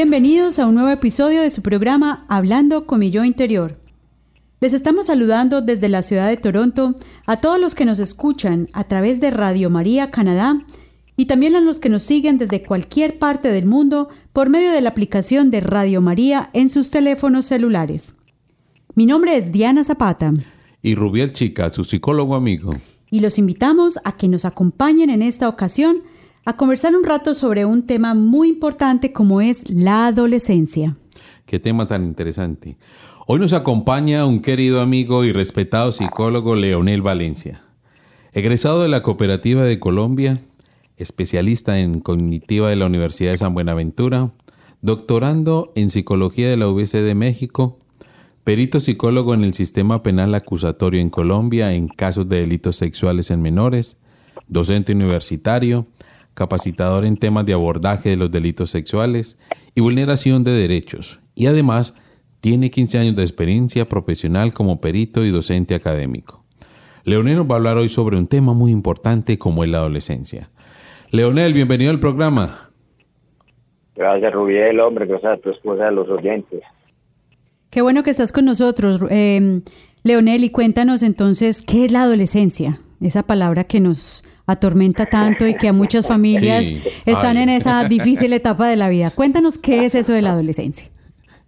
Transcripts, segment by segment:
Bienvenidos a un nuevo episodio de su programa Hablando con mi yo interior. Les estamos saludando desde la ciudad de Toronto a todos los que nos escuchan a través de Radio María Canadá y también a los que nos siguen desde cualquier parte del mundo por medio de la aplicación de Radio María en sus teléfonos celulares. Mi nombre es Diana Zapata y Rubiel Chica, su psicólogo amigo. y los invitamos a que nos acompañen en esta ocasión a conversar un rato sobre un tema muy importante como es la adolescencia. Qué tema tan interesante. Hoy nos acompaña un querido amigo y respetado psicólogo Leonel Valencia, egresado de la Cooperativa de Colombia, especialista en cognitiva de la Universidad de San Buenaventura, doctorando en psicología de la UBC de México, perito psicólogo en el sistema penal acusatorio en Colombia en casos de delitos sexuales en menores, docente universitario, capacitador en temas de abordaje de los delitos sexuales y vulneración de derechos, y además tiene 15 años de experiencia profesional como perito y docente académico. Leonel nos va a hablar hoy sobre un tema muy importante como es la adolescencia. Leonel, bienvenido al programa. Gracias, Rubiel, hombre, gracias a tu esposa, a los oyentes. Qué bueno que estás con nosotros, eh, Leonel, y cuéntanos entonces qué es la adolescencia, esa palabra que nos atormenta tanto y que a muchas familias Sí. están Ay. en esa difícil etapa de la vida. Cuéntanos qué es eso de la adolescencia.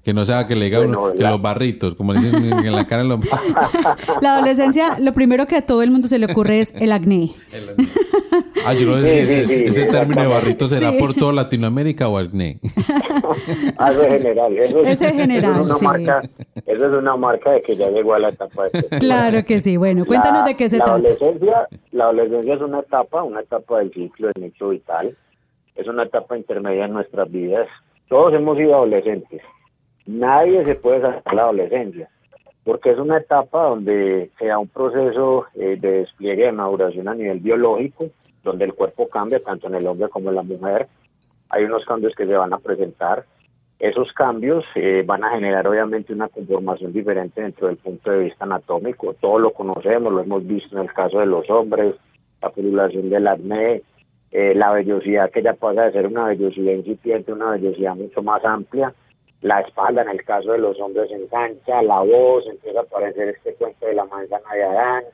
Que no sea que le diga Bueno, uno que los barritos, como le dicen en la cara. Los... La adolescencia, lo primero que a todo el mundo se le ocurre es el acné. Ah, yo no sé Sí, si ese, sí, sí, ese término de barritos será Sí. por toda Latinoamérica o acné. Eso es general. Eso es, general, eso es una sí. marca, eso es una marca de que ya llegó a la etapa de Claro que sí. Bueno, cuéntanos La- de qué se la trata. Adolescencia, la adolescencia es una etapa, una etapa del ciclo del nicho vital. Es una etapa intermedia en nuestras vidas. Todos hemos sido adolescentes. Nadie se puede sacar la adolescencia, porque es una etapa donde se da un proceso eh, de despliegue de maduración a nivel biológico, donde el cuerpo cambia tanto en el hombre como en la mujer. Hay unos cambios que se van a presentar. Esos cambios eh, van a generar obviamente una conformación diferente dentro del punto de vista anatómico. Todos lo conocemos, lo hemos visto en el caso de los hombres, la población del acné, eh, la vellosidad que ya pasa de ser una vellosidad incipiente una vellosidad mucho más amplia. La espalda, en el caso de los hombres, se ensancha, la voz, empieza a aparecer este cuento de la manzana de Adán,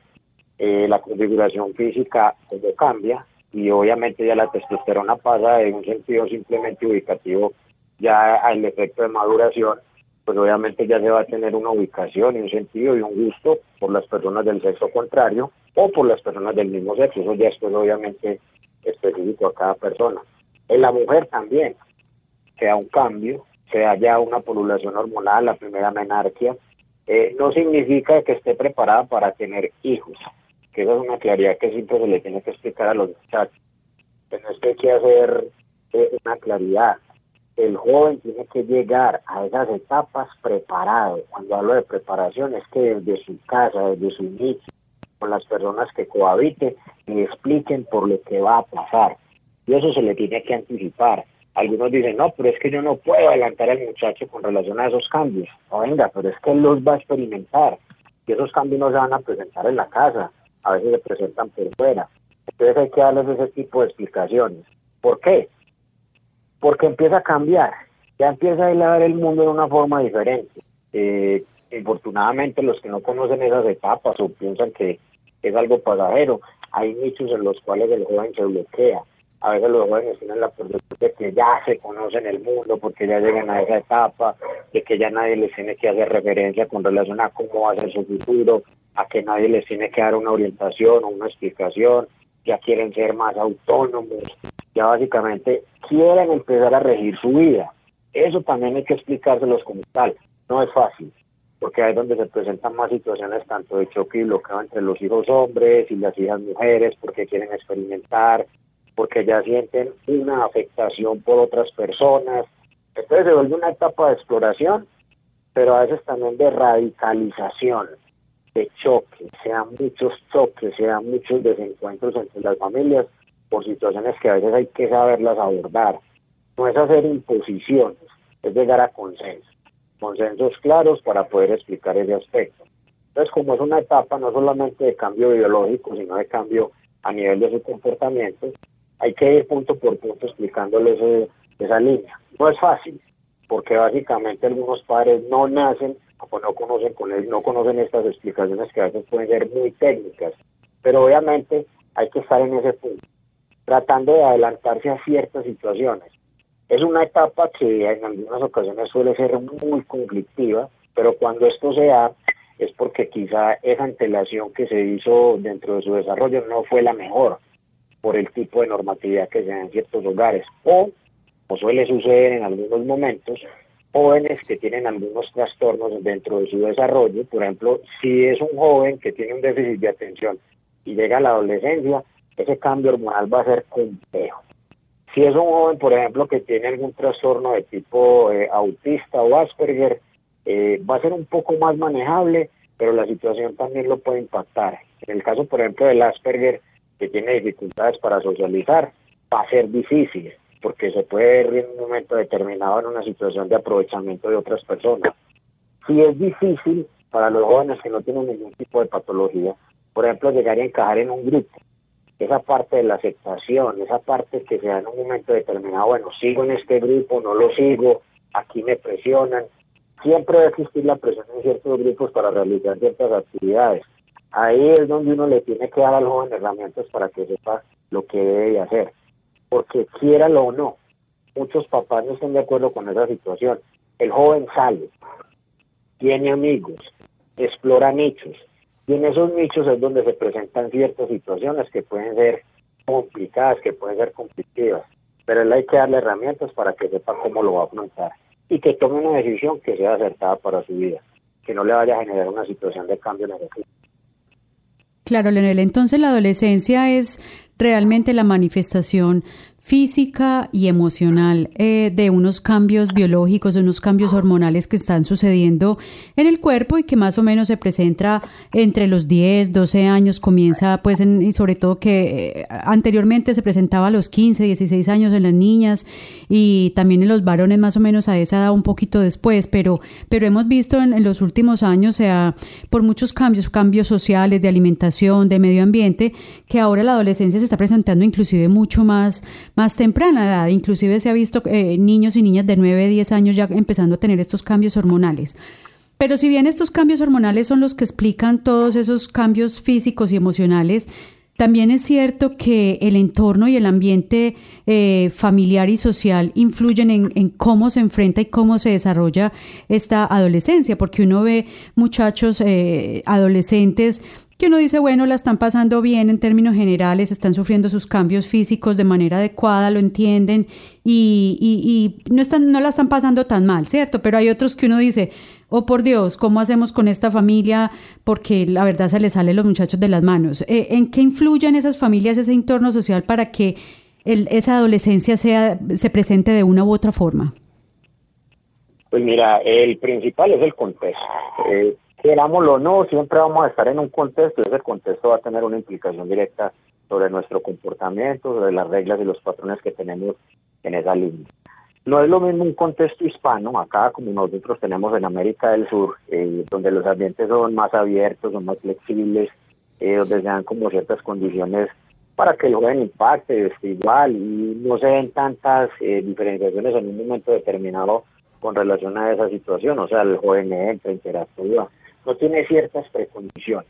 eh, la configuración física como cambia y obviamente ya la testosterona pasa de un sentido simplemente ubicativo ya al efecto de maduración, pues obviamente ya se va a tener una ubicación y un sentido y un gusto por las personas del sexo contrario o por las personas del mismo sexo, eso ya es pues obviamente específico a cada persona. En la mujer también se da un cambio, se da ya una polulación hormonal, la primera menarquia, eh, no significa que esté preparada para tener hijos, que esa es una claridad que siempre se le tiene que explicar a los muchachos. Pero es que hay que hacer eh, una claridad. El joven tiene que llegar a esas etapas preparado. Cuando hablo de preparación es que desde su casa, desde su inicio, con las personas que cohabiten, le expliquen por lo que va a pasar. Y eso se le tiene que anticipar. Algunos dicen, no, pero es que yo no puedo adelantar al muchacho con relación a esos cambios. No, venga, pero es que él los va a experimentar. Y esos cambios no se van a presentar en la casa, a veces se presentan por fuera. Entonces hay que darles ese tipo de explicaciones. ¿Por qué? Porque empieza a cambiar, ya empieza a ver el mundo de una forma diferente. Eh, infortunadamente los que no conocen esas etapas o piensan que es algo pasajero, hay nichos en los cuales el joven se bloquea, A veces los jóvenes tienen la percepción de que ya se conocen el mundo porque ya llegan a esa etapa, de que ya nadie les tiene que hacer referencia con relación a cómo va a ser su futuro, a que nadie les tiene que dar una orientación o una explicación, ya quieren ser más autónomos, ya básicamente quieren empezar a regir su vida. Eso también hay que explicárselos como tal. No es fácil, porque ahí es donde se presentan más situaciones tanto de choque y bloqueo entre los hijos hombres y las hijas mujeres, porque quieren experimentar, porque ya sienten una afectación por otras personas. Entonces se vuelve una etapa de exploración, pero a veces también de radicalización, de choque, sean muchos choques, sean muchos desencuentros entre las familias por situaciones que a veces hay que saberlas abordar. No es hacer imposiciones, es llegar a consensos, consensos claros para poder explicar ese aspecto. Entonces, como es una etapa no solamente de cambio biológico, sino de cambio a nivel de su comportamiento, hay que ir punto por punto explicándoles esa línea. No es fácil, porque básicamente algunos padres no nacen o no conocen con él, no conocen estas explicaciones que a veces pueden ser muy técnicas, pero obviamente hay que estar en ese punto, tratando de adelantarse a ciertas situaciones. Es una etapa que en algunas ocasiones suele ser muy conflictiva, pero cuando esto se da es porque quizá esa antelación que se hizo dentro de su desarrollo no fue la mejor por el tipo de normatividad que se da en ciertos hogares. O, o suele suceder en algunos momentos, jóvenes que tienen algunos trastornos dentro de su desarrollo. Por ejemplo, si es un joven que tiene un déficit de atención y llega a la adolescencia, ese cambio hormonal va a ser complejo. Si es un joven, por ejemplo, que tiene algún trastorno de tipo eh, autista o Asperger, eh, va a ser un poco más manejable, pero la situación también lo puede impactar. En el caso, por ejemplo, del Asperger, que tiene dificultades para socializar, va a ser difícil, porque se puede ver en un momento determinado en una situación de aprovechamiento de otras personas. Si es difícil para los jóvenes que no tienen ningún tipo de patología, por ejemplo, llegar a encajar en un grupo, esa parte de la aceptación, esa parte que se da en un momento determinado, bueno, sigo en este grupo, no lo sigo, aquí me presionan, siempre debe existir la presión en ciertos grupos para realizar ciertas actividades. Ahí es donde uno le tiene que dar al joven herramientas para que sepa lo que debe hacer. Porque quiéralo o no, muchos papás no están de acuerdo con esa situación. El joven sale, tiene amigos, explora nichos. Y en esos nichos es donde se presentan ciertas situaciones que pueden ser complicadas, que pueden ser conflictivas. Pero él hay que darle herramientas para que sepa cómo lo va a afrontar y que tome una decisión que sea acertada para su vida, que no le vaya a generar una situación de cambio negativo. Claro, Leonel, entonces la adolescencia es realmente la manifestación física y emocional eh, de unos cambios biológicos, de unos cambios hormonales que están sucediendo en el cuerpo y que más o menos se presenta entre los 10, 12 años, comienza pues en, y sobre todo que eh, anteriormente se presentaba a los 15, 16 años en las niñas y también en los varones más o menos a esa edad un poquito después, pero, pero hemos visto en, en los últimos años, sea, por muchos cambios, cambios sociales, de alimentación, de medio ambiente, que ahora la adolescencia se está presentando inclusive mucho más más temprana edad. Inclusive se ha visto eh, niños y niñas de 9, 10 años ya empezando a tener estos cambios hormonales. Pero si bien estos cambios hormonales son los que explican todos esos cambios físicos y emocionales, también es cierto que el entorno y el ambiente eh, familiar y social influyen en, cómo se enfrenta y cómo se desarrolla esta adolescencia, porque uno ve muchachos eh, adolescentes que uno dice, bueno, la están pasando bien en términos generales, están sufriendo sus cambios físicos de manera adecuada, lo entienden y, y, no, están, no la están pasando tan mal, ¿cierto? Pero hay otros que uno dice, oh por Dios, ¿cómo hacemos con esta familia? Porque la verdad se les sale los muchachos de las manos. Eh, ¿En qué influyen esas familias, ese entorno social para que esa adolescencia sea, se presente de una u otra forma? Pues mira, el principal es el contexto. Eh, querámoslo o no, siempre vamos a estar en un contexto y ese contexto va a tener una implicación directa sobre nuestro comportamiento, sobre las reglas y los patrones que tenemos en esa línea. No es lo mismo un contexto hispano, acá como nosotros tenemos en América del Sur, eh, donde los ambientes son más abiertos, son más flexibles, eh, donde se dan como ciertas condiciones para que el joven impacte este, igual y no se den tantas eh, diferenciaciones en un momento determinado con relación a esa situación, o sea, el joven entra, interactúa, no tiene ciertas precondiciones.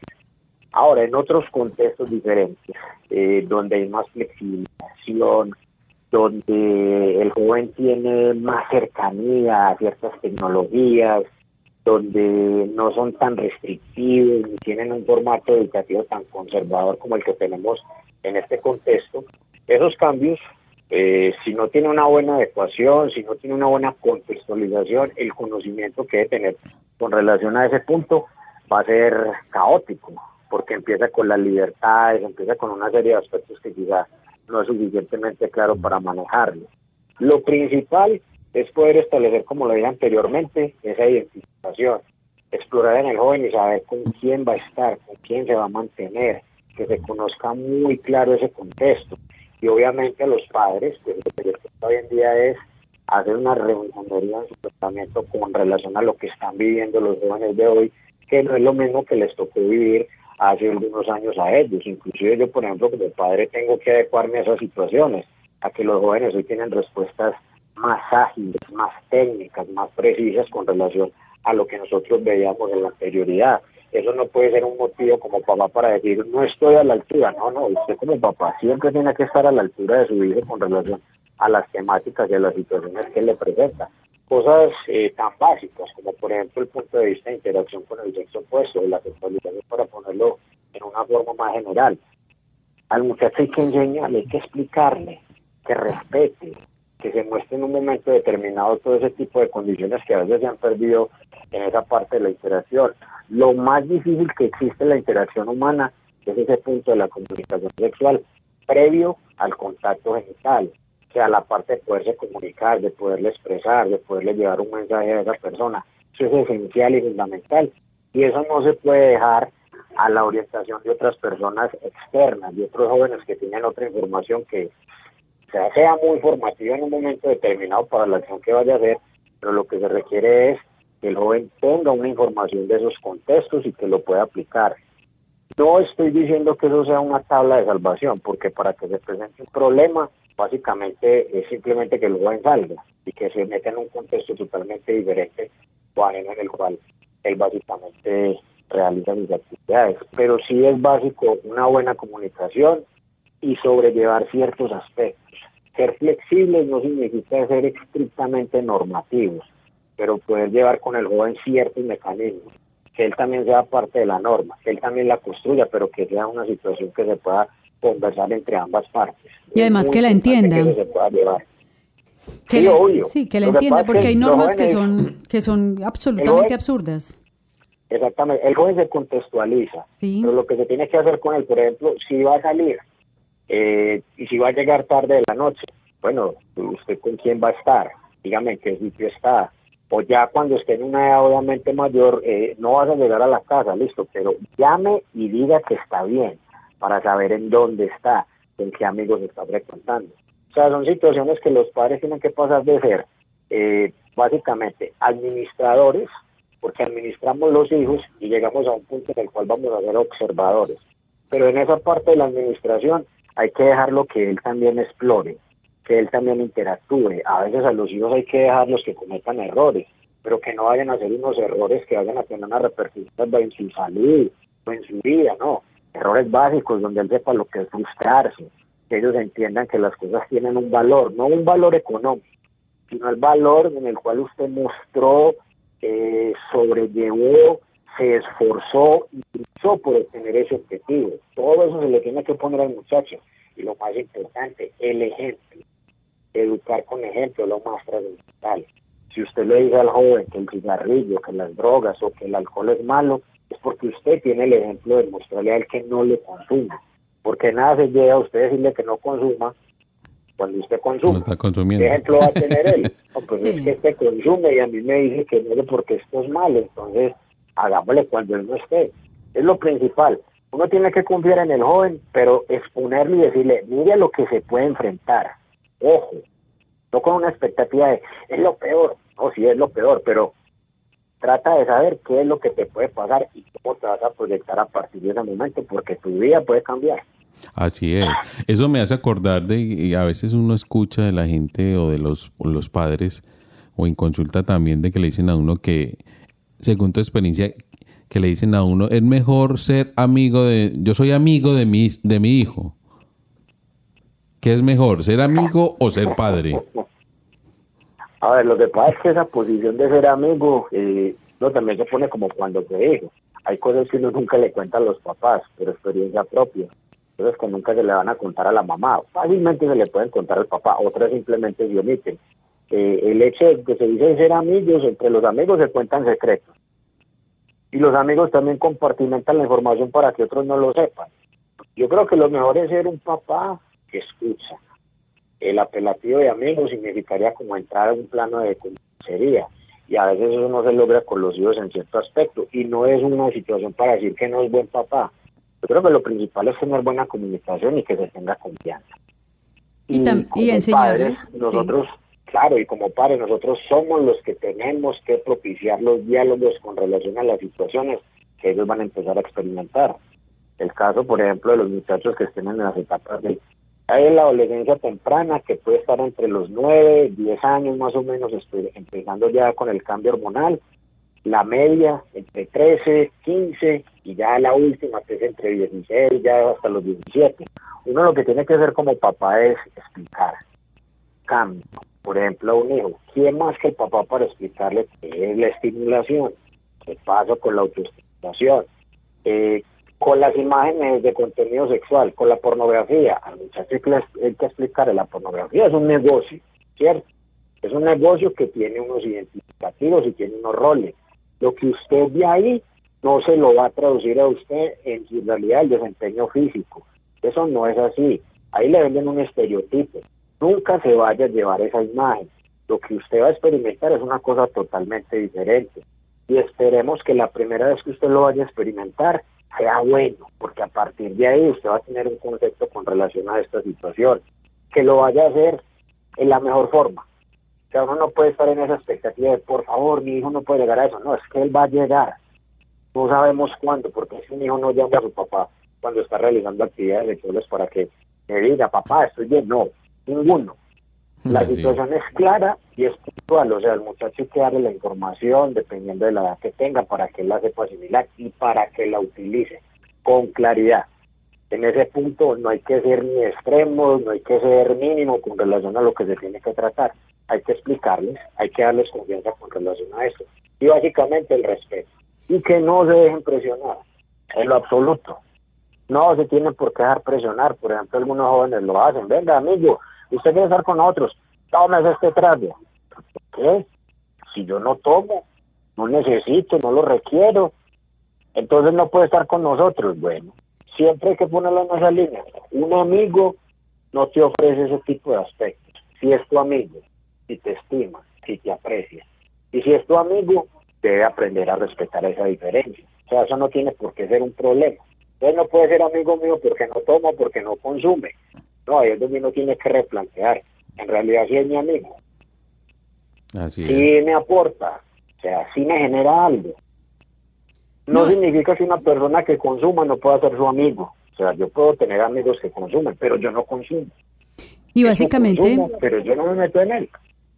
Ahora, en otros contextos diferentes, eh, donde hay más flexibilización, donde el joven tiene más cercanía a ciertas tecnologías, donde no son tan restrictivos ni tienen un formato educativo tan conservador como el que tenemos en este contexto, esos cambios, eh, si no tiene una buena adecuación, si no tiene una buena contextualización, el conocimiento que debe tener con relación a ese punto va a ser caótico, porque empieza con las libertades, empieza con una serie de aspectos que quizá no es suficientemente claro para manejarlo. Lo principal es poder establecer, como lo dije anteriormente, esa identificación, explorar en el joven y saber con quién va a estar, con quién se va a mantener, que se conozca muy claro ese contexto. Y obviamente los padres, pues lo que hoy en día es hacer una reunión en su tratamiento con relación a lo que están viviendo los jóvenes de hoy, que no es lo mismo que les tocó vivir hace algunos años a ellos. Inclusive yo, por ejemplo, como padre tengo que adecuarme a esas situaciones, a que los jóvenes hoy tienen respuestas más ágiles, más técnicas, más precisas con relación a lo que nosotros veíamos en la anterioridad. Eso no puede ser un motivo como papá para decir no estoy a la altura. No, no, usted como papá siempre tiene que estar a la altura de su hijo con relación a las temáticas y a las situaciones que le presenta. Cosas eh, tan básicas como por ejemplo el punto de vista de interacción con el sexo opuesto, la sexualidad para ponerlo en una forma más general. Al muchacho hay que enseñarle, hay que explicarle, que respete, que se muestre en un momento determinado todo ese tipo de condiciones que a veces se han perdido en esa parte de la interacción. Lo más difícil que existe en la interacción humana es ese punto de la comunicación sexual previo al contacto genital, o sea, la parte de poderse comunicar, de poderle expresar, de poderle llevar un mensaje a esa persona. Eso es esencial y fundamental. Y eso no se puede dejar a la orientación de otras personas externas, de otros jóvenes que tienen otra información que sea, muy formativa en un momento determinado para la acción que vaya a hacer, pero lo que se requiere es que el joven tenga una información de esos contextos y que lo pueda aplicar. No estoy diciendo que eso sea una tabla de salvación, porque para que se presente un problema, básicamente es simplemente que el joven salga y que se meta en un contexto totalmente diferente o en el cual él básicamente realiza mis actividades. Pero sí es básico una buena comunicación y sobrellevar ciertos aspectos. Ser flexibles no significa ser estrictamente normativos, pero poder llevar con el joven ciertos mecanismos, que él también sea parte de la norma, que él también la construya, pero que sea una situación que se pueda conversar entre ambas partes. Y además que la entienda. Que se pueda llevar. Que Sí, la- obvio. sí, que la entienda, porque que hay normas que son, que son absolutamente joven- absurdas. Exactamente, el joven se contextualiza, Sí. pero lo que se tiene que hacer con él, por ejemplo, si va a salir eh, y si va a llegar tarde de la noche, bueno, usted con quién va a estar, dígame en qué sitio está, o ya cuando esté en una edad obviamente mayor, eh, no vas a llegar a la casa, listo, pero llame y diga que está bien, para saber en dónde está, en qué amigos está frecuentando. O sea, son situaciones que los padres tienen que pasar de ser eh, básicamente administradores, porque administramos los hijos y llegamos a un punto en el cual vamos a ser observadores. Pero en esa parte de la administración hay que dejarlo que él también explore, que él también interactúe. A veces a los hijos hay que dejarlos que cometan errores, pero que no vayan a hacer unos errores que vayan a tener una repercusión en su salud o en su vida, no. Errores básicos donde él sepa lo que es frustrarse, que ellos entiendan que las cosas tienen un valor, no un valor económico, sino el valor en el cual usted mostró, eh, sobrellevó, se esforzó y luchó por obtener ese objetivo. Todo eso se le tiene que poner al muchacho. Y lo más importante, el ejemplo. Educar con ejemplo lo más trascendental. Si usted le dice al joven que el cigarrillo, que las drogas o que el alcohol es malo, es porque usted tiene el ejemplo de mostrarle a él que no lo consuma. Porque nada se llega a usted decirle que no consuma cuando usted Lo consuma. está ¿Qué consumiendo. ejemplo va a tener él? No, pues Sí. es que este consume y a mí me dice que no porque esto es malo, entonces hagámosle cuando él no esté. Es lo principal. Uno tiene que confiar en el joven, pero exponerle y decirle, mire a lo que se puede enfrentar. Ojo, no con una expectativa de, es lo peor. No, sí es lo peor, pero trata de saber qué es lo que te puede pasar y cómo te vas a proyectar a partir de ese momento, porque tu vida puede cambiar. Así es. Eso me hace acordar de, y a veces uno escucha de la gente o de los, o los padres, o en consulta también, de que le dicen a uno que, según tu experiencia, que le dicen a uno, es mejor ser amigo de, yo soy amigo de mi, de mi hijo. ¿Qué es mejor, ser amigo o ser padre? A ver, lo que pasa es que esa posición de ser amigo, eh, no, también se pone como cuando te digo. Hay cosas que uno nunca le cuenta a los papás, pero experiencia propia. Cosas que nunca se le van a contar a la mamá. Fácilmente se le pueden contar al papá, otras simplemente se omiten. Eh, el hecho de que se dice ser amigos, entre los amigos se cuentan secretos. Y los amigos también compartimentan la información para que otros no lo sepan. Yo creo que lo mejor es ser un papá que escucha. El apelativo de amigo significaría como entrar a un plano de comisaría y a veces eso no se logra con los hijos en cierto aspecto y no es una situación para decir que no es buen papá. Yo creo que lo principal es tener buena comunicación y que se tenga confianza. Y y como enseñarles, padres, nosotros, claro, y como padres nosotros somos los que tenemos que propiciar los diálogos con relación a las situaciones que ellos van a empezar a experimentar. El caso, por ejemplo, de los muchachos que estén en las etapas de hay la adolescencia temprana que puede estar entre los 9, 10 años más o menos, espe- empezando ya con el cambio hormonal, la media entre 13, 15 y ya la última que es entre 16, ya hasta los 17. Uno lo que tiene que hacer como papá es explicar cambio. Por ejemplo, a un hijo, ¿quién más que el papá para explicarle qué es la estimulación? ¿Qué pasa con la autoestimulación? Eh, con las imágenes de contenido sexual, con la pornografía. Al muchacho hay que, explicarle, la pornografía es un negocio, ¿cierto? Es un negocio que tiene unos identificativos y tiene unos roles. Lo que usted ve ahí no se lo va a traducir a usted en su realidad el desempeño físico. Eso no es así. Ahí le venden un estereotipo. Nunca se vaya a llevar esa imagen. Lo que usted va a experimentar es una cosa totalmente diferente. Y esperemos que la primera vez que usted lo vaya a experimentar sea bueno, porque a partir de ahí usted va a tener un concepto con relación a esta situación. Que lo vaya a hacer en la mejor forma. O sea, uno no puede estar en esa expectativa de, por favor, mi hijo no puede llegar a eso. No, es que él va a llegar. No sabemos cuándo, porque si un hijo no llama a su papá cuando está realizando actividades sexuales para que le diga, papá, estoy bien. No, ninguno. La situación es clara y es puntual, o sea, el muchacho hay que darle la información dependiendo de la edad que tenga para que él la sepa asimilar y para que la utilice con claridad. En ese punto no hay que ser ni extremos, no hay que ser mínimo con relación a lo que se tiene que tratar. Hay que explicarles, hay que darles confianza con relación a eso. Y básicamente el respeto. Y que no se dejen presionar, en lo absoluto. No se tienen por qué dejar presionar. Por ejemplo, algunos jóvenes lo hacen. Venga, amigo, usted quiere estar con otros. Tómese este trago. ¿Por qué? Si yo no tomo, no necesito, no lo requiero. Entonces no puede estar con nosotros. Bueno, siempre hay que ponerlo en esa línea. Un amigo no te ofrece ese tipo de aspectos. Si es tu amigo, si te estima, si te aprecia. Y si es tu amigo, debe aprender a respetar esa diferencia. O sea, eso no tiene por qué ser un problema. Entonces no puede ser amigo mío porque no toma, porque no consume. No, ahí es donde uno tiene que replantear. En realidad sí es mi amigo. Así es. Sí me aporta. O sea, sí me genera algo. No, No. significa que una persona que consuma no pueda ser su amigo. O sea, yo puedo tener amigos que consumen, pero yo no consumo. Y Yo básicamente... consumo, pero yo no me meto en él.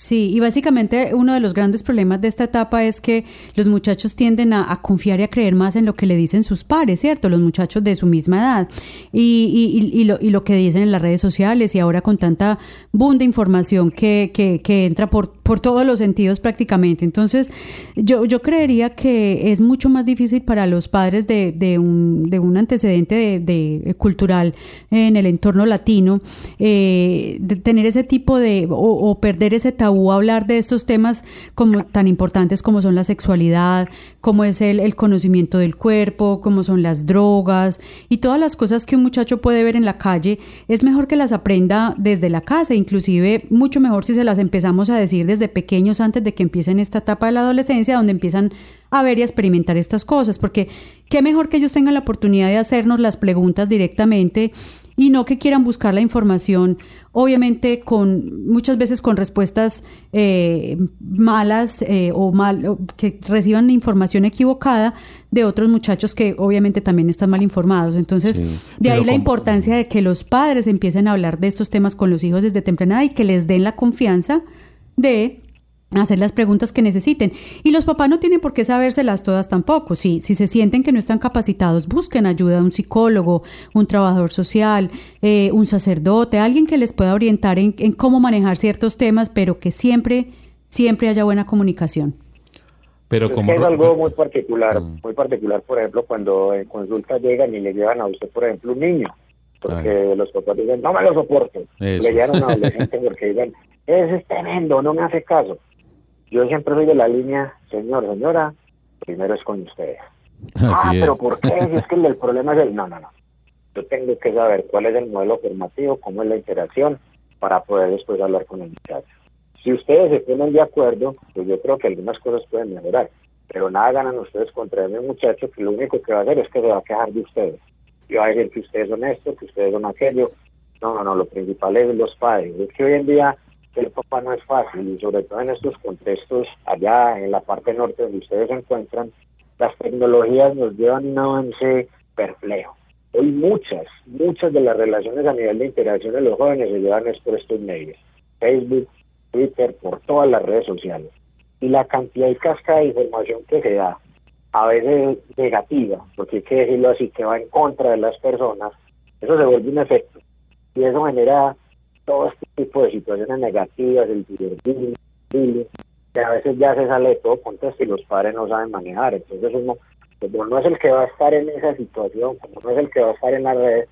Sí, y básicamente uno de los grandes problemas de esta etapa es que los muchachos tienden a, confiar y a creer más en lo que le dicen sus pares, ¿cierto? Los muchachos de su misma edad. Y, lo, y lo que dicen en las redes sociales y ahora con tanta boom de información que, entra por, todos los sentidos prácticamente. Entonces, yo, yo creería que es mucho más difícil para los padres de, un, de un antecedente de, de- cultural en el entorno latino eh, tener ese tipo de o, o perder ese tabú a hablar de estos temas como tan importantes como son la sexualidad, como es el, el conocimiento del cuerpo, como son las drogas y todas las cosas que un muchacho puede ver en la calle, es mejor que las aprenda desde la casa, inclusive mucho mejor si se las empezamos a decir desde pequeños antes de que empiecen esta etapa de la adolescencia donde empiezan a ver y a experimentar estas cosas, porque qué mejor que ellos tengan la oportunidad de hacernos las preguntas directamente y no que quieran buscar la información, obviamente con muchas veces con respuestas eh, malas eh, o mal, o que reciban información equivocada de otros muchachos que obviamente también están mal informados. Entonces, Sí, de ahí la importancia de que los padres empiecen a hablar de estos temas con los hijos desde temprana edad y que les den la confianza de hacer las preguntas que necesiten. Y los papás no tienen por qué sabérselas todas tampoco. Si, si se sienten que no están capacitados, busquen ayuda de un psicólogo, un trabajador social, eh, un sacerdote, alguien que les pueda orientar en, en cómo manejar ciertos temas, pero que siempre, siempre haya buena comunicación. Pero Es como es algo muy particular, Mm. muy particular, por ejemplo, cuando en consulta llegan y le llevan a usted, por ejemplo, un niño, porque los papás dicen, no me lo soporto, Eso. le llevan a un adolescente porque dicen, ese es tremendo, no me hace caso. Yo siempre soy de la línea, señor, señora, primero es con ustedes. ah, es. pero ¿por qué? Si es que el, el problema es el... No, no, no. Yo tengo que saber cuál es el modelo formativo, cómo es la interacción, para poder después hablar con el muchacho. Si ustedes se ponen de acuerdo, pues yo creo que algunas cosas pueden mejorar. Pero nada ganan ustedes contra ese muchacho que lo único que va a hacer es que se va a quejar de ustedes. Y va a decir que ustedes son esto, que ustedes son aquello. No, no, no, lo principal es los padres. Es que hoy en día el papá no es fácil y sobre todo en estos contextos allá en la parte norte donde ustedes se encuentran, las tecnologías nos llevan un avance perplejo. Hoy muchas, muchas de las relaciones a nivel de interacción de los jóvenes se llevan es por estos medios. Facebook, Twitter, por todas las redes sociales. Y la cantidad y cascada de información que se da, a veces negativa, porque hay que decirlo así, que va en contra de las personas, eso se vuelve un efecto. Y eso genera todo este tipo de situaciones negativas, el ciberbullying, bullying, que a veces ya se sale de todo contexto y los padres no saben manejar. Entonces uno, como no es el que va a estar en esa situación, como no es el que va a estar en la red,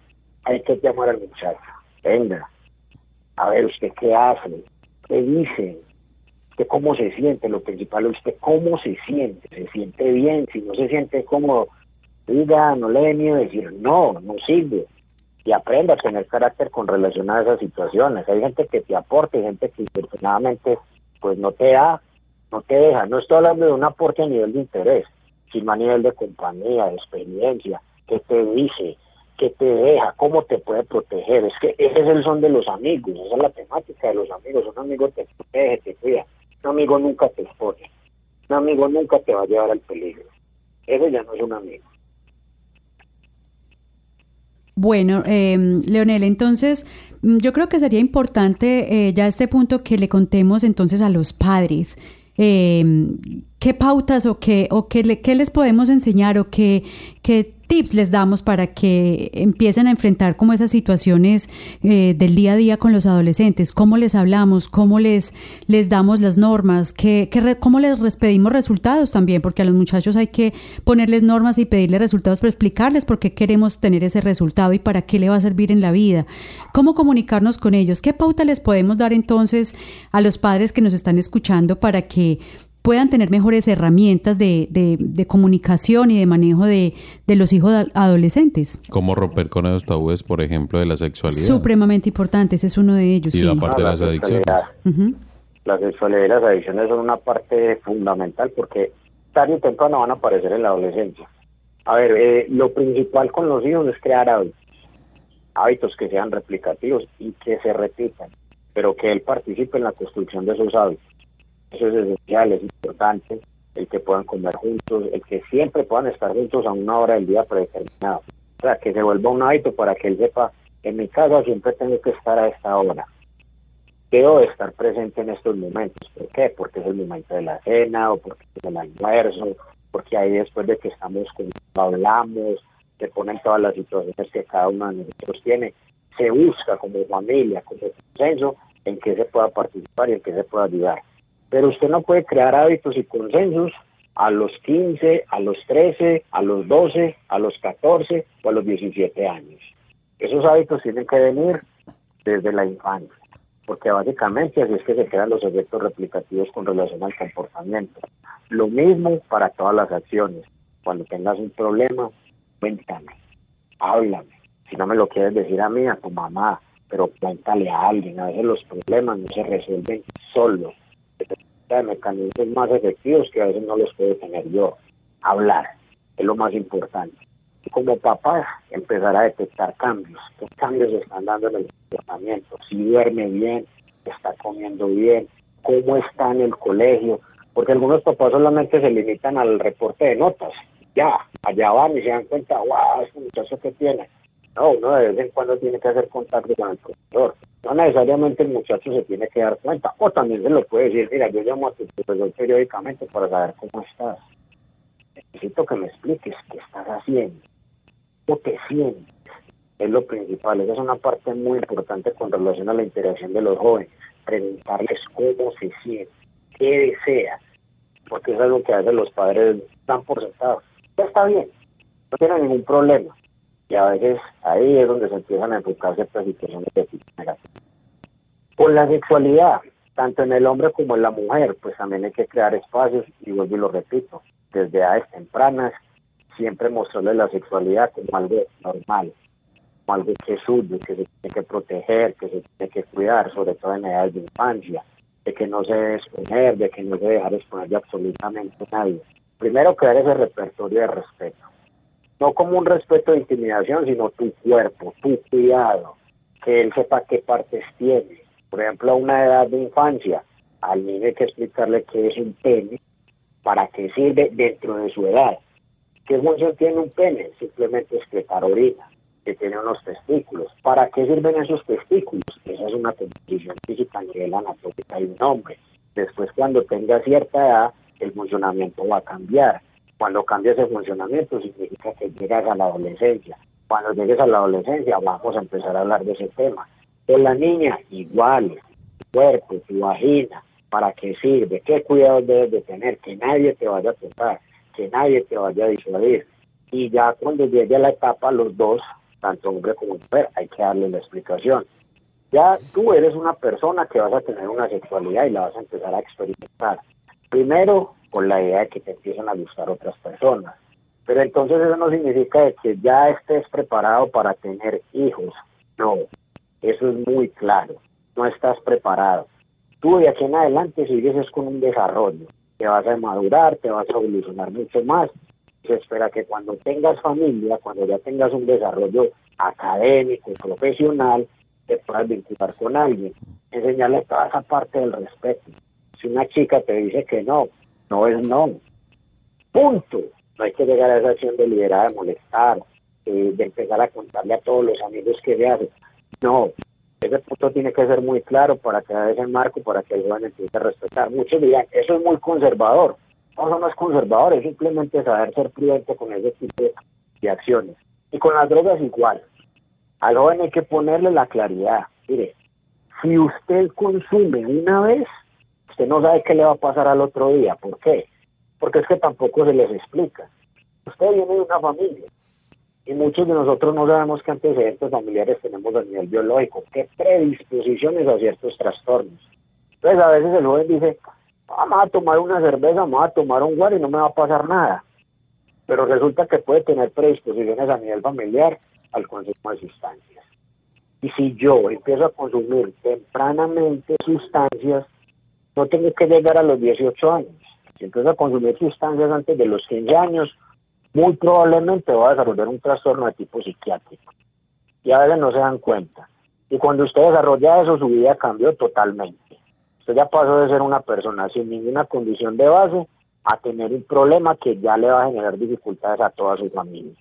hay que llamar al muchacho. Venga, a ver usted qué hace, qué dice, usted cómo se siente, lo principal es usted cómo se siente, se siente bien, si no se siente cómodo, diga, no le dé miedo decir no, no sirve y aprenda a tener carácter con relación a esas situaciones. Hay gente que te aporta y gente que infortunadamente pues no te da, no te deja. No estoy hablando de un aporte a nivel de interés, sino a nivel de compañía, de experiencia, que te dice, que te deja, cómo te puede proteger. Es que ese es el son de los amigos, esa es la temática de los amigos. Un amigo te protege, te cuida. Un amigo nunca te expone. Un amigo nunca te va a llevar al peligro. Ese ya no es un amigo. Bueno, eh, Leonel, entonces mm, yo creo que sería importante eh, ya a este punto que le contemos entonces a los padres eh, qué pautas o qué, o qué, le- qué les podemos enseñar o qué, qué tips les damos para que empiecen a enfrentar como esas situaciones eh, del día a día con los adolescentes, cómo les hablamos, cómo les, les damos las normas, qué, cómo les pedimos resultados también, porque a los muchachos hay que ponerles normas y pedirles resultados, pero explicarles por qué queremos tener ese resultado y para qué le va a servir en la vida, cómo comunicarnos con ellos, qué pauta les podemos dar entonces a los padres que nos están escuchando para que puedan tener mejores herramientas de, de- de comunicación y de manejo de, de los hijos ad- adolescentes. ¿Cómo romper con esos tabúes, por ejemplo, de la sexualidad? Supremamente importante, ese es uno de ellos. Y sí. la parte de las la adicciones. sexualidad. Ujú. La sexualidad y las adicciones son una parte fundamental porque tarde o temprano van a aparecer en la adolescencia. A ver, eh, lo principal con los hijos es crear hábitos, hábitos que sean replicativos y que se repitan, pero que él participe en la construcción de esos hábitos. Eso es esencial, es importante, el que puedan comer juntos, el que siempre puedan estar juntos a una hora del día predeterminada. O sea, que se vuelva un hábito para que él sepa, en mi casa siempre tengo que estar a esta hora debo de estar presente en estos momentos. ¿Por qué? Porque es el momento de la cena o porque es el almuerzo, porque ahí después de que estamos hablamos, se ponen todas las situaciones que cada uno de nosotros tiene, se busca como familia, como consenso en que se pueda participar y en que se pueda ayudar. Pero usted no puede crear hábitos y consensos a los 15, a los 13, a los 12, a los 14 o a los 17 años. Esos hábitos tienen que venir desde la infancia porque básicamente así es que se quedan los efectos replicativos con relación al comportamiento. Lo mismo para todas las acciones. Cuando tengas un problema, cuéntame, háblame. Si no me lo quieres decir a mí, a tu mamá, pero cuéntale a alguien. A veces los problemas no se resuelven solos. Hay mecanismos más efectivos que a veces no los puedo tener yo. Hablar es lo más importante. Y como papá, empezar a detectar cambios. ¿Qué cambios están dando en el comportamiento? Si duerme bien, está comiendo bien, cómo está en el colegio. Porque algunos papás solamente se limitan al reporte de notas. Ya, allá van y se dan cuenta, wow, este muchacho que tiene. No, uno de vez en cuando tiene que hacer contacto con el profesor. No necesariamente el muchacho se tiene que dar cuenta, o también se lo puede decir, mira, yo llamo a tu profesor periódicamente para saber cómo estás. Necesito que me expliques qué estás haciendo, qué te sientes. Es lo principal, esa es una parte muy importante con relación a la interacción de los jóvenes. Preguntarles cómo se sienten, qué desea, porque es algo que a veces los padres dan por sentado. Ya está bien, no tiene ningún problema. Y a veces ahí es donde se empiezan a enfocarse estas situaciones de tipo negativo. Con la sexualidad, tanto en el hombre como en la mujer, pues también hay que crear espacios, y vuelvo y lo repito, desde edades tempranas, siempre mostrarle la sexualidad como algo normal, como algo que es suyo, que se tiene que proteger, que se tiene que cuidar, sobre todo en edades de infancia, de que no se debe exponer, de que no se debe dejar exponer de absolutamente nadie. Primero crear ese repertorio de respeto. No como un respeto de intimidación, sino tu cuerpo, tu cuidado, que él sepa qué partes tiene. Por ejemplo, a una edad de infancia, al niño hay que explicarle qué es un pene, para qué sirve dentro de su edad. ¿Qué función tiene un pene? Simplemente excretar orina, que tiene unos testículos. ¿Para qué sirven esos testículos? Esa es una composición física a nivel anatómica de un hombre. Después, cuando tenga cierta edad, el funcionamiento va a cambiar. Cuando cambia ese funcionamiento, significa que llegas a la adolescencia. Cuando llegues a la adolescencia, vamos a empezar a hablar de ese tema. Con la niña, igual, tu cuerpo, tu vagina, ¿para qué sirve? ¿Qué cuidados debes de tener? Que nadie te vaya a tocar, que nadie te vaya a disuadir. Y ya cuando llegue a la etapa, los dos, tanto hombre como mujer, hay que darle la explicación. Ya tú eres una persona que vas a tener una sexualidad y la vas a empezar a experimentar. Primero, con la idea de que te empiezan a gustar otras personas. Pero entonces eso no significa que ya estés preparado para tener hijos. No, eso es muy claro. No estás preparado. Tú de aquí en adelante sigues es con un desarrollo. Te vas a madurar, te vas a evolucionar mucho más. Se espera que cuando tengas familia, cuando ya tengas un desarrollo académico, profesional, te puedas vincular con alguien. Enseñarle toda esa parte del respeto. Si una chica te dice que no, no es no. Punto. No hay que llegar a esa acción deliberada de molestar, eh, de empezar a contarle a todos los amigos que se hacen. No. Ese punto tiene que ser muy claro para que ese marco, para que el joven empiece a respetar. Muchos dirán, eso es muy conservador. No, eso no es simplemente saber ser prudente con ese tipo de acciones. Y con las drogas igual. Al joven hay que ponerle la claridad. Mire, si usted consume una vez, usted no sabe qué le va a pasar al otro día. ¿Por qué? Porque es que tampoco se les explica. Usted viene de una familia y muchos de nosotros no sabemos qué antecedentes familiares tenemos a nivel biológico, qué predisposiciones a ciertos trastornos. Entonces a veces el joven dice, vamos a tomar una cerveza, vamos a tomar un guaro y no me va a pasar nada. Pero resulta que puede tener predisposiciones a nivel familiar al consumo de sustancias. Y si yo empiezo a consumir tempranamente sustancias, no tengo que llegar a los 18 años. Si empiezo a consumir sustancias antes de los 15 años, muy probablemente va a desarrollar un trastorno de tipo psiquiátrico. Y a veces no se dan cuenta. Y cuando usted desarrolla eso, su vida cambió totalmente. Usted ya pasó de ser una persona sin ninguna condición de base a tener un problema que ya le va a generar dificultades a toda su familia.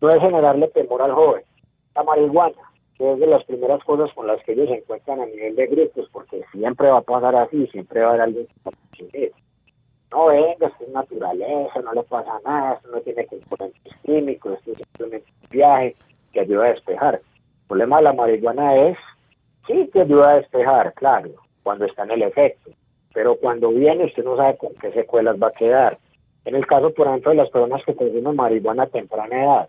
No generarle temor al joven. La marihuana, es de las primeras cosas con las que ellos se encuentran a nivel de grupos, porque siempre va a pasar así, siempre va a haber alguien que. No venga, esto es naturaleza, no le pasa nada, esto no tiene componentes químicos, esto es simplemente un viaje que ayuda a despejar. El problema de la marihuana es, sí que ayuda a despejar, claro, cuando está en el efecto, pero cuando viene usted no sabe con qué secuelas va a quedar. En el caso, por ejemplo, de las personas que consumen marihuana a temprana edad,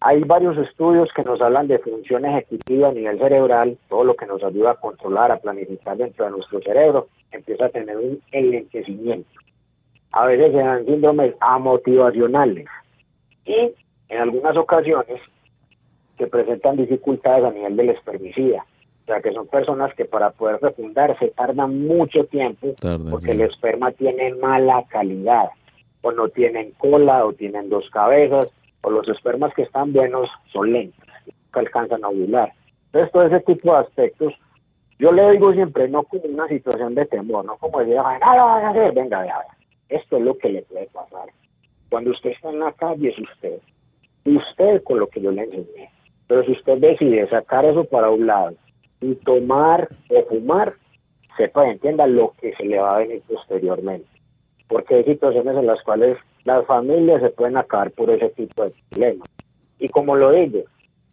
hay varios estudios que nos hablan de función ejecutiva a nivel cerebral, todo lo que nos ayuda a controlar, a planificar dentro de nuestro cerebro, empieza a tener un enlentecimiento. A veces se dan síndromes amotivacionales y en algunas ocasiones se presentan dificultades a nivel del espermicida. O sea, que son personas que para poder fecundar se tardan mucho tiempo porque sí. el esperma tiene mala calidad, o no tienen cola, o tienen dos cabezas, o los espermas que están buenos son lentos, nunca alcanzan a ovular. Entonces, todo ese tipo de aspectos, yo le digo siempre, no como una situación de temor, no como decir, "Ay, no a hacer, venga, vea. Esto es lo que le puede pasar. Cuando usted está en la calle es usted, usted con lo que yo le enseñé. Pero si usted decide sacar eso para un lado y tomar o fumar, sepa entienda lo que se le va a venir posteriormente. Porque hay situaciones en las cuales las familias se pueden acabar por ese tipo de problemas. Y como lo digo,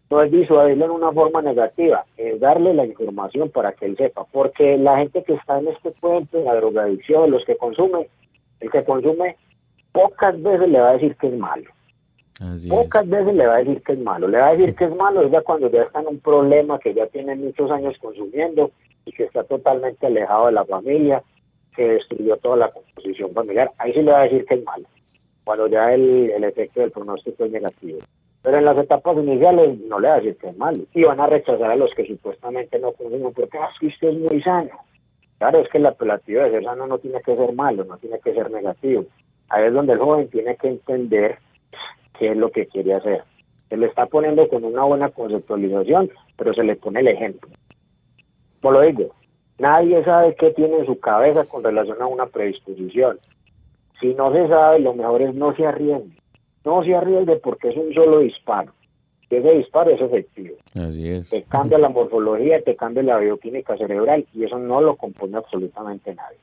no es disuadirlo en una forma negativa, es darle la información para que él sepa. Porque la gente que está en este puente, la drogadicción, los que consumen, el que consume, pocas veces le va a decir que es malo. Así es. Pocas veces le va a decir que es malo. Le va a decir que es malo es ya cuando ya está en un problema, que ya tiene muchos años consumiendo y que está totalmente alejado de la familia, que destruyó toda la composición familiar. Ahí sí le va a decir que es malo, cuando ya el, el efecto del pronóstico es negativo. Pero en las etapas iniciales no le va a decir que es malo. Y van a rechazar a los que supuestamente no consumen porque "Ah, usted es muy sano. Claro, es que el apelativo de ser sano no tiene que ser malo, no tiene que ser negativo. Ahí es donde el joven tiene que entender qué es lo que quiere hacer. Se le está poniendo con una buena conceptualización, pero se le pone el ejemplo. Como lo digo, nadie sabe qué tiene en su cabeza con relación a una predisposición. Si no se sabe, lo mejor es no se arriesgue. No se arriesgue porque es un solo disparo. Y ese disparo es efectivo. Así es. Te cambia la morfología, te cambia la bioquímica cerebral y eso no lo compone absolutamente nadie.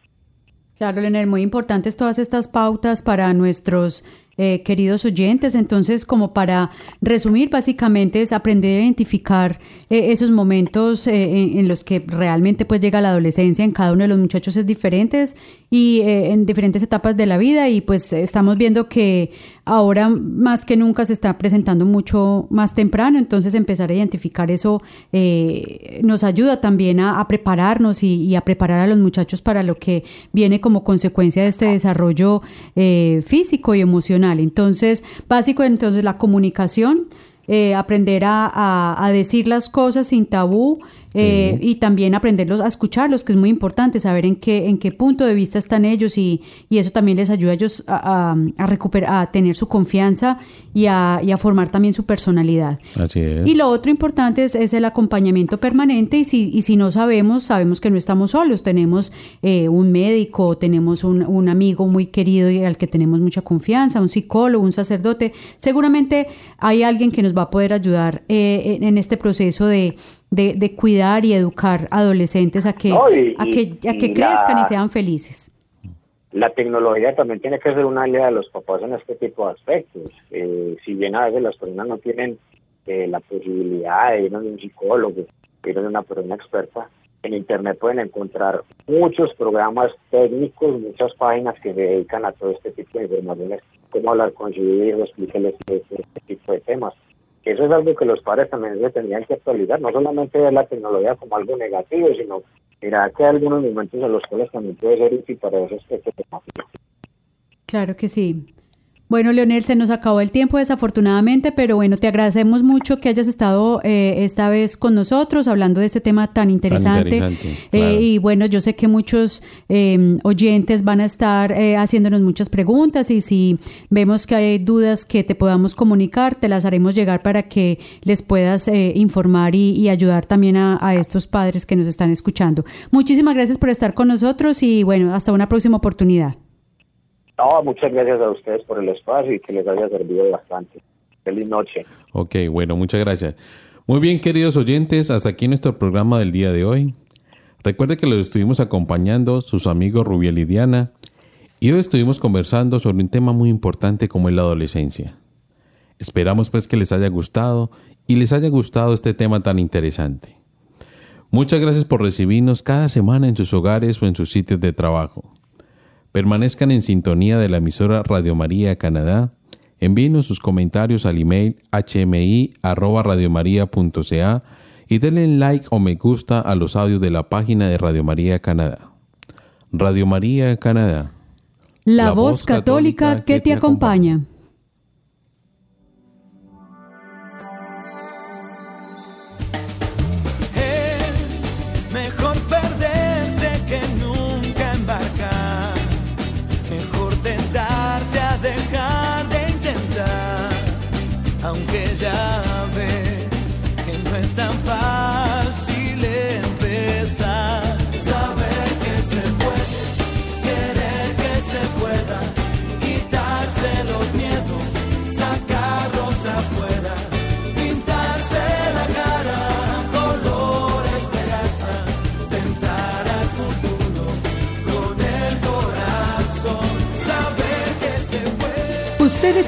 Claro, Leonel, muy importantes todas estas pautas para nuestros eh, queridos oyentes. Entonces, como para resumir, básicamente es aprender a identificar eh, esos momentos eh, en, en los que realmente pues llega la adolescencia. En cada uno de los muchachos es diferentes y eh, en diferentes etapas de la vida y pues estamos viendo que ahora más que nunca se está presentando mucho más temprano. Entonces, empezar a identificar eso eh, nos ayuda también a, prepararnos y, y a preparar a los muchachos para lo que viene como consecuencia de este desarrollo eh, físico y emocional. Entonces, básico, entonces la comunicación, eh, aprender a, a- a decir las cosas sin tabú eh, y también aprenderlos a escucharlos, que es muy importante, saber en qué, en qué punto de vista están ellos y, y eso también les ayuda a ellos a, a, a recuperar, a tener su confianza y a, y a formar también su personalidad. Así es. Y lo otro importante es, es el acompañamiento permanente y si, y si no sabemos, sabemos que no estamos solos, tenemos eh, un médico, tenemos un, un amigo muy querido y al que tenemos mucha confianza, un psicólogo, un sacerdote, seguramente hay alguien que nos va a poder ayudar eh, en este proceso de, de, de cuidar y educar adolescentes a que, No, y- a que, a que y crezcan y sean felices. La tecnología también tiene que ser una aliada de los papás en este tipo de aspectos. Eh, si bien a veces las personas no tienen eh, la posibilidad de ir a un psicólogo, de ir a una persona experta, en Internet pueden encontrar muchos programas técnicos, muchas páginas que se dedican a todo este tipo de informaciones, cómo hablar con su hijo, explicarles este, este tipo de temas. Eso es algo que los padres también se tendrían que actualizar, no solamente ver la tecnología como algo negativo, sino mirar que hay algunos momentos en los cuales también puede ser útil para esos temáticos. Claro que sí. Bueno, Leonel, se nos acabó el tiempo desafortunadamente, pero bueno, te agradecemos mucho que hayas estado eh, esta vez con nosotros hablando de este tema tan interesante. interesante, Eh, y bueno, yo sé que muchos eh, oyentes van a estar eh, haciéndonos muchas preguntas y si vemos que hay dudas que te podamos comunicar, te las haremos llegar para que les puedas informar y, y ayudar también a, a estos padres que nos están escuchando. Muchísimas gracias por estar con nosotros y bueno, hasta una próxima oportunidad. No, muchas gracias a ustedes por el espacio y que les haya servido bastante. Feliz noche. Ok, bueno, muchas gracias. Muy bien, queridos oyentes, hasta aquí nuestro programa del día de hoy. Recuerde que los estuvimos acompañando sus amigos Rubiel y Diana y hoy estuvimos conversando sobre un tema muy importante como es la adolescencia. Esperamos pues que les haya gustado y les haya gustado este tema tan interesante. Muchas gracias por recibirnos cada semana en sus hogares o en sus sitios de trabajo. Permanezcan en sintonía de la emisora Radio María Canadá. Envíenos sus comentarios al email hmi@radiomaria.ca y denle like o me gusta a los audios de la página de Radio María Canadá. Radio María Canadá. La, voz católica que te acompaña.